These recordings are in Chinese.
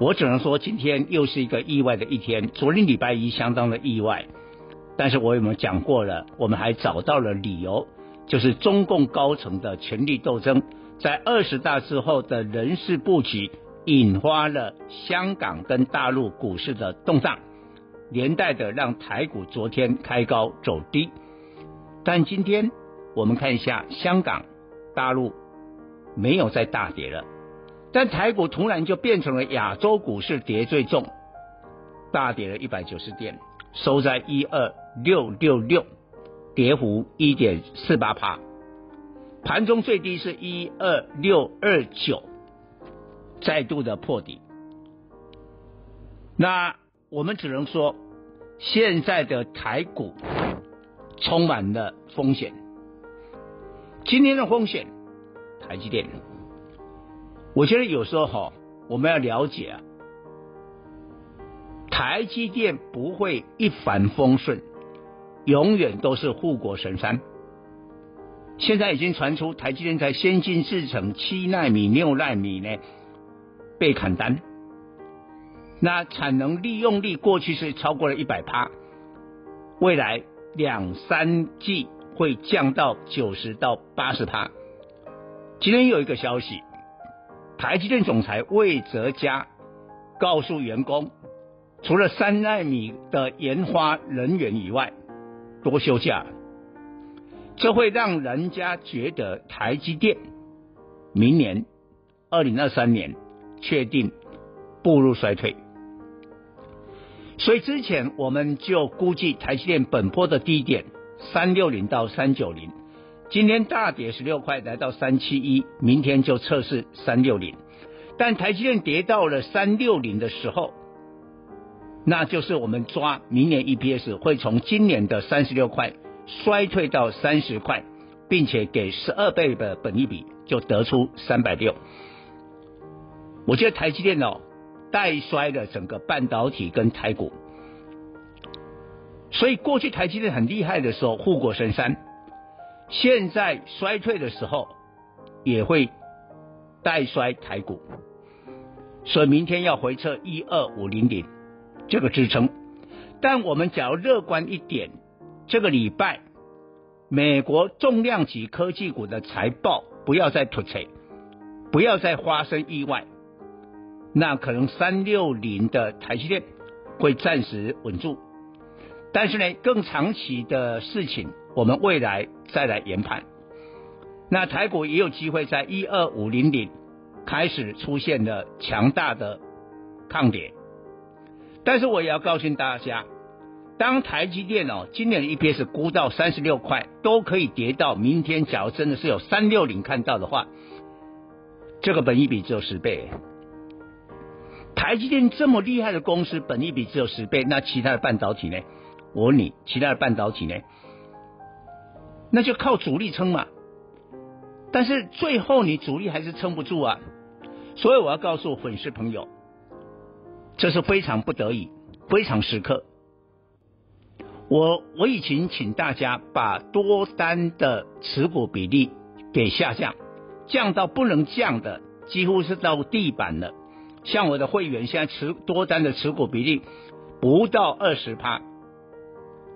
我只能说，今天又是一个意外的一天。昨天礼拜一相当的意外，但是我有没有讲过了？我们还找到了理由，就是中共高层的权力斗争，在二十大之后的人事布局，引发了香港跟大陆股市的动荡，连带的让台股昨天开高走低，但今天。我们看一下香港、大陆没有再大跌了，但台股突然就变成了亚洲股市跌最重，大跌了一百九十点，收在一二六六六，跌幅一点四八趴，盘中最低是一二六二九，再度的破底。那我们只能说，现在的台股充满了风险。今天的风险，台积电，我觉得有时候哈，我们要了解啊，台积电不会一帆风顺，永远都是护国神山。现在已经传出台积电在先进制程七纳米、六纳米呢被砍单，那产能利用率过去是超过了一百趴，未来两三季。会降到九十到八十趴。今天有一个消息，台积电总裁魏哲家告诉员工，除了三奈米的研发人员以外，多休假，这会让人家觉得台积电明年二零二三年确定步入衰退。所以之前我们就估计台积电本波的低点。三六零到三九零，今天大跌十六块，来到三七一，明天就测试三六零。但台积电跌到了三六零的时候，那就是我们抓明年 EPS 会从今年的三十六块衰退到三十块，并且给十二倍的本益比，就得出三百六。我觉得台积电哦，带衰了整个半导体跟台股。所以过去台积电很厉害的时候，护国神山，现在衰退的时候也会带衰台股，所以明天要回测一二五零零这个支撑。但我们只要乐观一点，这个礼拜美国重量级科技股的财报不要再突出，不要再发生意外，那可能三六零的台积电会暂时稳住。但是呢，更长期的事情，我们未来再来研判。那台股也有机会在一二五零零开始出现了强大的抗跌。但是我也要告诉大家，当台积电哦今年的 EPS 估到三十六块，都可以跌到明天，假如真的是有三六零看到的话，这个本益比只有十倍。台积电这么厉害的公司，本益比只有十倍，那其他的半导体呢？我问你，其他的半导体呢？那就靠主力撑嘛。但是最后你主力还是撑不住啊。所以我要告诉粉丝朋友，这是非常不得已、非常时刻。我我以前请大家把多单的持股比例给下降，降到不能降的，几乎是到地板了。像我的会员现在持多单的持股比例不到二十趴。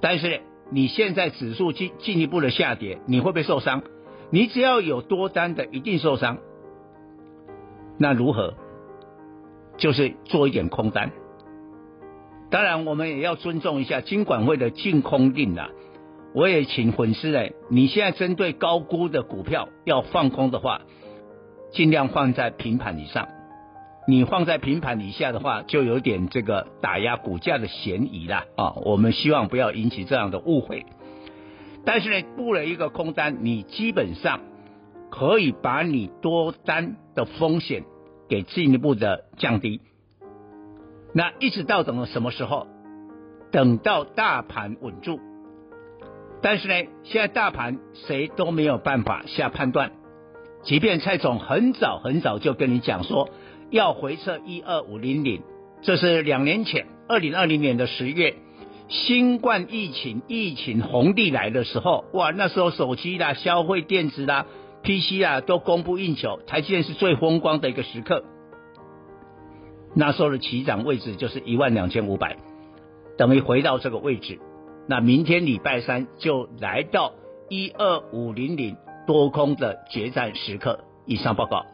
但是你现在指数进进一步的下跌，你会不会受伤？你只要有多单的，一定受伤。那如何？就是做一点空单。当然，我们也要尊重一下金管会的净空令啊。我也请粉丝哎，你现在针对高估的股票要放空的话，尽量放在平盘以上。你放在平盘以下的话，就有点这个打压股价的嫌疑啦啊！我们希望不要引起这样的误会。但是呢，布了一个空单，你基本上可以把你多单的风险给进一步的降低。那一直到等到什么时候？等到大盘稳住。但是呢，现在大盘谁都没有办法下判断。即便蔡总很早很早就跟你讲说要回测一二五零零，这是两年前，二零二零年的十月，新冠疫情疫情红利来的时候，哇，那时候手机啦、消费电子啦、PC 啦都供不应求，台积电是最风光的一个时刻。那时候的起涨位置就是一万两千五百，等于回到这个位置。那明天礼拜三就来到一二五零零多空的决战时刻。以上报告。